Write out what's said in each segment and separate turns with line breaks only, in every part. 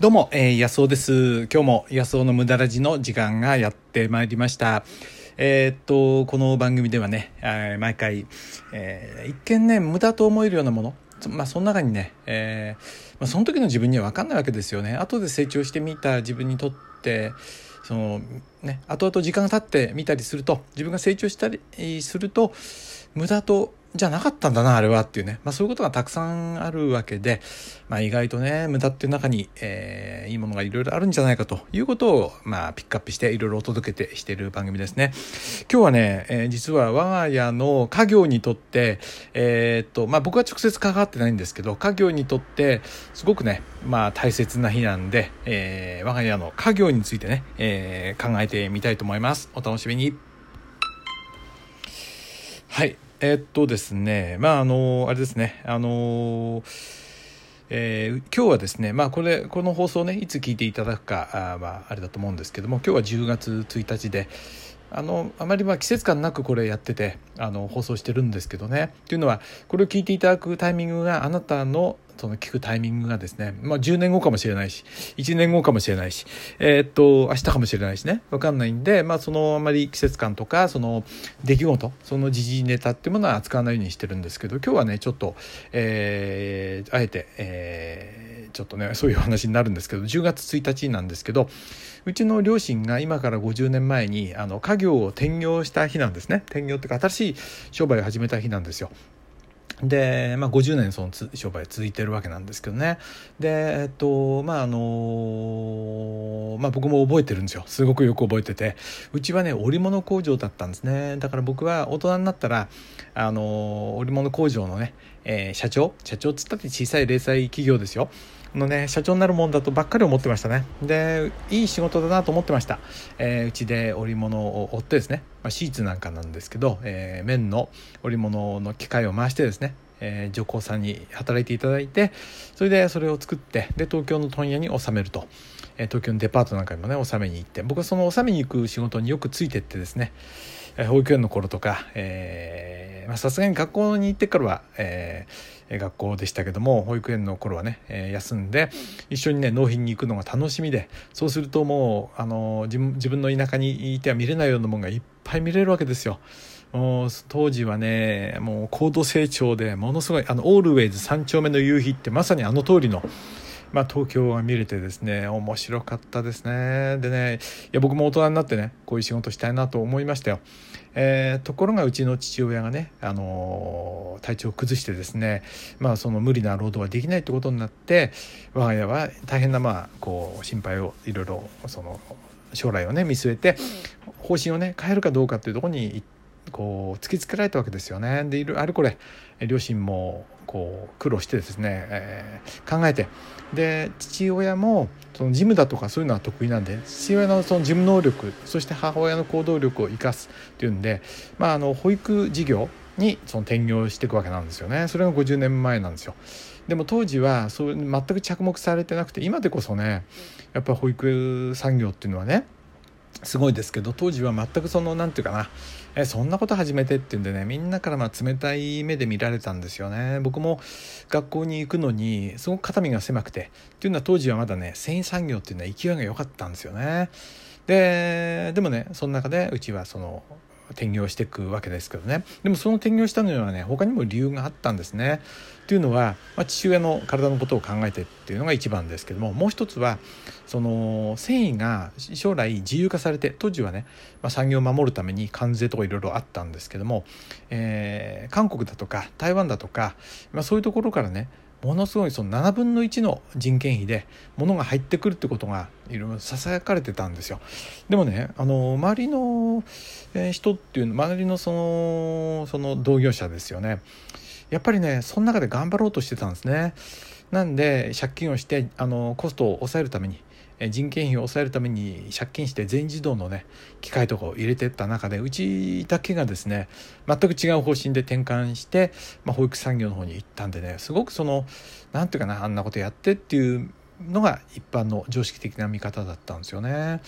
どうも、えー、安尾です。今日も安尾の無駄ラジの時間がやってまいりました。えー、っと、この番組ではね、えー、毎回、えー、一見ね、無駄と思えるようなもの、まあ、その中にね、えーまあ、その時の自分には分かんないわけですよね。後で成長してみた自分にとって、そのね、後々時間が経ってみたりすると、自分が成長したりすると、無駄とじゃなかったんだな、あれはっていうね。まあそういうことがたくさんあるわけで、まあ意外とね、無駄っていう中に、えー、いいものがいろいろあるんじゃないかということを、まあピックアップしていろいろお届けてしている番組ですね。今日はね、えー、実は我が家の家業にとって、えー、っと、まあ僕は直接関わってないんですけど、家業にとってすごくね、まあ大切な日なんで、えー、我が家の家業についてね、えー、考えてみたいと思います。お楽しみに。はい。えー、っとですね、まあ、あの、あれですね、あの、えー、今日はですね、まあ、これ、この放送ね、いつ聞いていただくか、あまあ、あれだと思うんですけども、今日は10月1日で、あのあまりま季節感なくこれやっててあの放送してるんですけどね。というのはこれを聞いていただくタイミングがあなたのその聞くタイミングがですね、まあ、10年後かもしれないし1年後かもしれないし、えー、っと明日かもしれないしね。分かんないんで、まあ、そのあまり季節感とかその出来事その時事ネタっていうものは扱わないようにしてるんですけど今日はねちょっと、えー、あえて、えー、ちょっとねそういう話になるんですけど10月1日なんですけどうちの両親が今から50年前にあの家業を転業した日なんですね。転業っていうか新しい商売を始めた日なんですよ。で、まあ、50年その商売続いてるわけなんですけどね。でえっとまああのまあ僕も覚えてるんですよ。すごくよく覚えてて。うちはね織物工場だったんですね。だから僕は大人になったらあの織物工場のね、えー、社長？社長っつったって小さい零細企業ですよ。のね社長になるもんだとばっかり思ってましたね。でいい仕事だなと思ってました、えー、うちで織物を織ってですね、まあ、シーツなんかなんですけど、えー、綿の織物の機械を回してですね。えー、女工さんに働いていただいてそれでそれを作ってで東京の問屋に納めると、え、東京のデパートなんかにもね納めに行って。僕はその納めに行く仕事によくついてってですね、保育園の頃とかさすがに学校に行ってからは、えー、学校でしたけども保育園の頃はね、えー、休んで一緒にね納品に行くのが楽しみでそうするともうあの自分の田舎にいては見れないようなものがいっぱい見れるわけですよ。もう当時はねもう高度成長でものすごいあのオールウェイズ三丁目の夕日ってまさにあの通りのまあ、東京が見れてですね面白かったですね。でねいや僕も大人になってねこういう仕事したいなと思いましたよ、えー、ところがうちの父親がね、あのー、体調を崩してですね、まあ、その無理な労働はできないってことになって我が家は大変なまあこう心配をいろいろその将来をね見据えて方針をね変えるかどうかっていうところに行ってこう突きつけられたわけですよね。でいるあれこれ両親もこう苦労してですね、えー、考えてで父親もその事務だとかそういうのは得意なんで父親のその事務能力そして母親の行動力を生かすっていうんで、まあ、あの保育事業にその転業していくわけなんですよねそれが50年前なんですよ。でも当時はそう全く着目されてなくて今でこそねやっぱ保育産業っていうのはねすごいですけど当時は全くその何て言うかな。えそんなこと始めてっていうんでねみんなからま冷たい目で見られたんですよね。僕も学校に行くのにすごく肩身が狭くてっていうのは当時はまだね繊維産業っていうのは勢いが良かったんですよね。ででもねその中でうちはその転業していくわけですけどねでもその転業したのにはね他にも理由があったんですね。というのは、まあ、父親の体のことを考えてっていうのが一番ですけどももう一つはその繊維が将来自由化されて当時はね、まあ、産業を守るために関税とかいろいろあったんですけども、えー、韓国だとか台湾だとか、まあ、そういうところからねものすごいその7分の1の人件費で物が入ってくるってことがいろいろささやかれてたんですよ。でもねあの周りの人っていう周りのそのその同業者ですよねやっぱりねその中で頑張ろうとしてたんですね。なんで借金をしてあのコストを抑えるために人件費を抑えるために借金して全自動のね機械とかを入れてった中でうちだけがですね全く違う方針で転換して、まあ、保育産業の方に行ったんでねすごくその何て言うかなあんなことやってっていうのが一般の常識的な見方だったんですよね。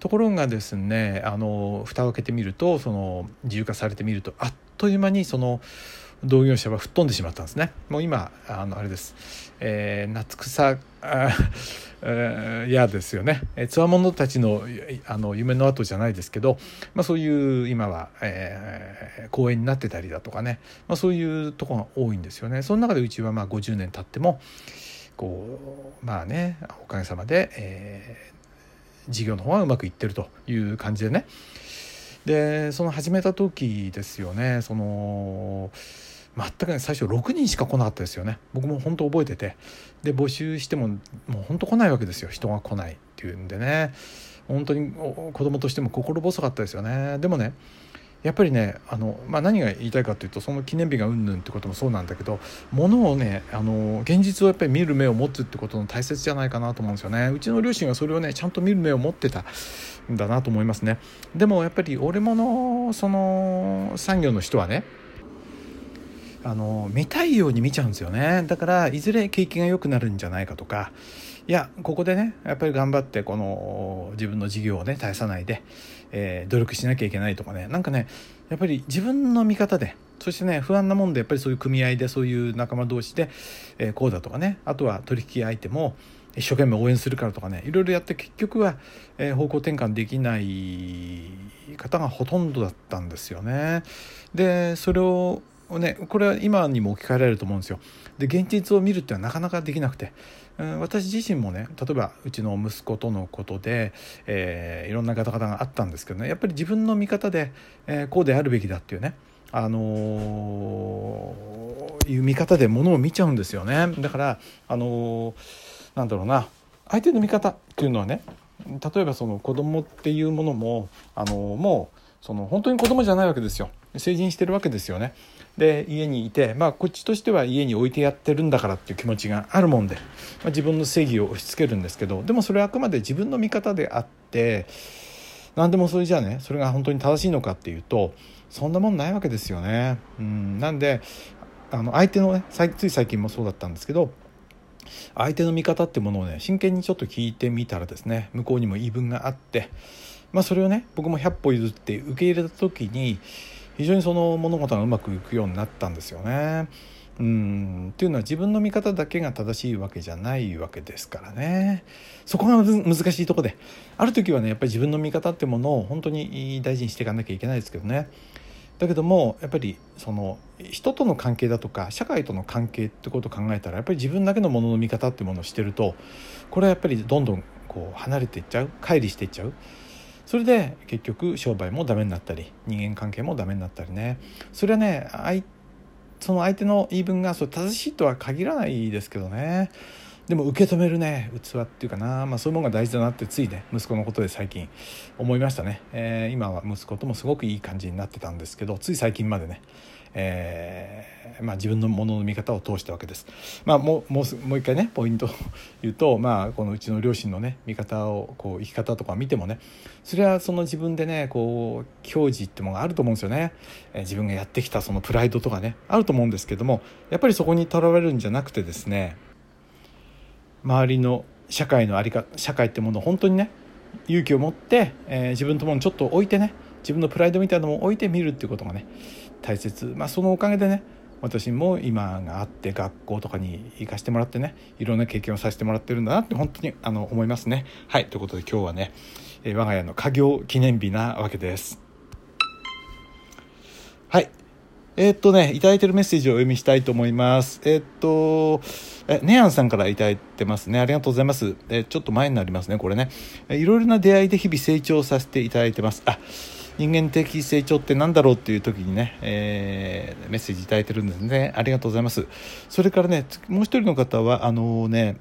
ところがですねあの蓋を開けてみるとその自由化されてみるとあっという間にその同業者は吹っ飛んでしまったんですね。もう今あのあれです、えー、夏草嫌ですよね。つわものたちのあの夢の後じゃないですけど、まあ、そういう今は、えー、公園になってたりだとかね、まあ、そういうとこが多いんですよね。その中でうちはまあ50年経ってもこうまあねおかげさまで、えー、事業の方はうまくいってるという感じでね。でその始めた時ですよね。その全くね最初6人しか来なかったですよね。僕も本当覚えてて。で募集してももう本当来ないわけですよ。人が来ないっていうんでね。本当に子供としても心細かったですよね。でもねやっぱりねあの、まあ、何が言いたいかというとその記念日がうんぬんってこともそうなんだけどものをねあの現実をやっぱり見る目を持つってことの大切じゃないかなと思うんですよね。うちの両親はそれをねちゃんと見る目を持ってたんだなと思いますね。でもやっぱり俺ものその産業の人はねあの見たいように見ちゃうんですよね。だからいずれ景気が良くなるんじゃないかとかいやここでねやっぱり頑張ってこの自分の事業をね絶やさないで、えー、努力しなきゃいけないとかねなんかねやっぱり自分の見方でそしてね不安なもんでやっぱりそういう組合でそういう仲間同士で、えー、こうだとかねあとは取引相手も一生懸命応援するからとかねいろいろやって結局は、えー、方向転換できない方がほとんどだったんですよね。でそれをね、これは今にも置き換えられると思うんですよ。で現実を見るっていうのはなかなかできなくて、うん、私自身もね例えばうちの息子とのことで、えー、いろんな方々があったんですけどねやっぱり自分の見方で、えー、こうであるべきだっていうねあのー、いう見方でものを見ちゃうんですよね。だからあのー、なんだろうな相手の見方っていうのはね例えばその子供っていうものもあのー、もうその本当に子供じゃないわけですよ。成人してるわけですよね。で家にいて、まあ、こっちとしては家に置いてやってるんだからっていう気持ちがあるもんで、まあ、自分の正義を押し付けるんですけどでもそれはあくまで自分の見方であって何でもそれじゃあねそれが本当に正しいのかっていうとそんなもんないわけですよね。うん。なんであの相手のねつい最近もそうだったんですけど相手の見方ってものをね真剣にちょっと聞いてみたらですね向こうにも言い分があって、まあ、それをね僕も100歩譲って受け入れた時に非常にその物事がうまくいくようになったんですよね。うん。っていうのは自分の見方だけが正しいわけじゃないわけですからね。そこが難しいとこで。ある時はねやっぱり自分の見方ってものを本当に大事にしていかなきゃいけないですけどね。だけどもやっぱりその人との関係だとか社会との関係ってことを考えたらやっぱり自分だけのものの見方ってものをしてるとこれはやっぱりどんどんこう離れていっちゃう。乖離していっちゃう。それで結局商売もダメになったり人間関係もダメになったりね。それはねその相手の言い分がそれ正しいとは限らないですけどね。でも受け止めるね器っていうかな、まあ、そういうものが大事だなってついね息子のことで最近思いましたね、えー、今は息子ともすごくいい感じになってたんですけどつい最近までねえー、まあ、自分のものの見方を通したわけです。まあ、もうもうもう一回ねポイントを言うと、まあ、このうちの両親のね見方をこう生き方とか見てもねそれはその自分でねこう矜持ってものがあると思うんですよね、えー、自分がやってきたそのプライドとかねあると思うんですけどもやっぱりそこにとらわれるんじゃなくてですね周りの社会のありか社会ってものを本当にね勇気を持って、えー、自分ともちょっと置いてね自分のプライドみたいなのも置いてみるっていうことがね大切、まあ、そのおかげでね私も今があって学校とかに行かせてもらってねいろんな経験をさせてもらってるんだなって本当にあの思いますね。はいということで今日はね、え我が家の家業記念日なわけです。はいえー、っとね、いただいてるメッセージをお読みしたいと思います。えー、っと、え、ネアンさんからいただいてますね。ありがとうございます。えちょっと前になりますね、これね。いろいろな出会いで日々成長させていただいてます。あ、人間的成長って何だろうっていう時にね、えー、メッセージ頂いてるんですねありがとうございますそれからねもう一人の方はあのね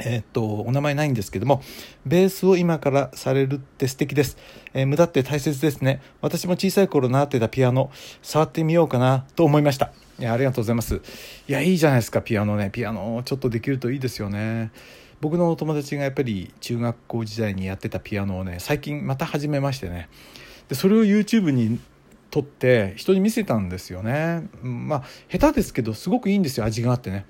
え、っと、お名前ないんですけども、ベースを今からされるって素敵です。えー、無駄って大切ですね。私も小さい頃習ってたピアノ、触ってみようかなと思いました。いや、ありがとうございます。いや、いいじゃないですか、ピアノね。ピアノちょっとできるといいですよね。僕のお友達がやっぱり中学校時代にやってたピアノをね、最近また始めましてね。でそれを YouTube に撮って人に見せたんですよね。まあ下手ですけどすごくいいんですよ味があってね。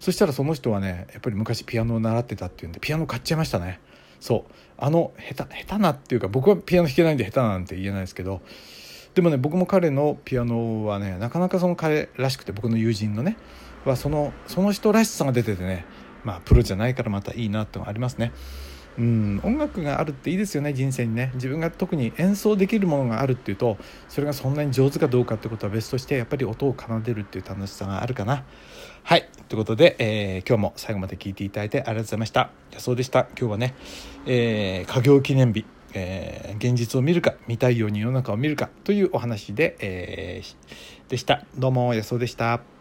そしたらその人はねやっぱり昔ピアノを習ってたっていうんでピアノ買っちゃいましたね。そう。あの下手下手なっていうか僕はピアノ弾けないんで下手なんて言えないですけどでもね僕も彼のピアノはねなかなかその彼らしくて僕の友人のねはそのその人らしさが出ててねまあプロじゃないからまたいいなってのがありますね。うん。音楽があるっていいですよね人生にね。自分が特に演奏できるものがあるっていうとそれがそんなに上手かどうかってことは別としてやっぱり音を奏でるっていう楽しさがあるかな。はい。ということで、えー、今日も最後まで聞いていただいてありがとうございました。そうでした。今日はね、えー、家業記念日。えー、現実を見るか見たいように世の中を見るかというお話で、えー、でした。どうも安尾でした。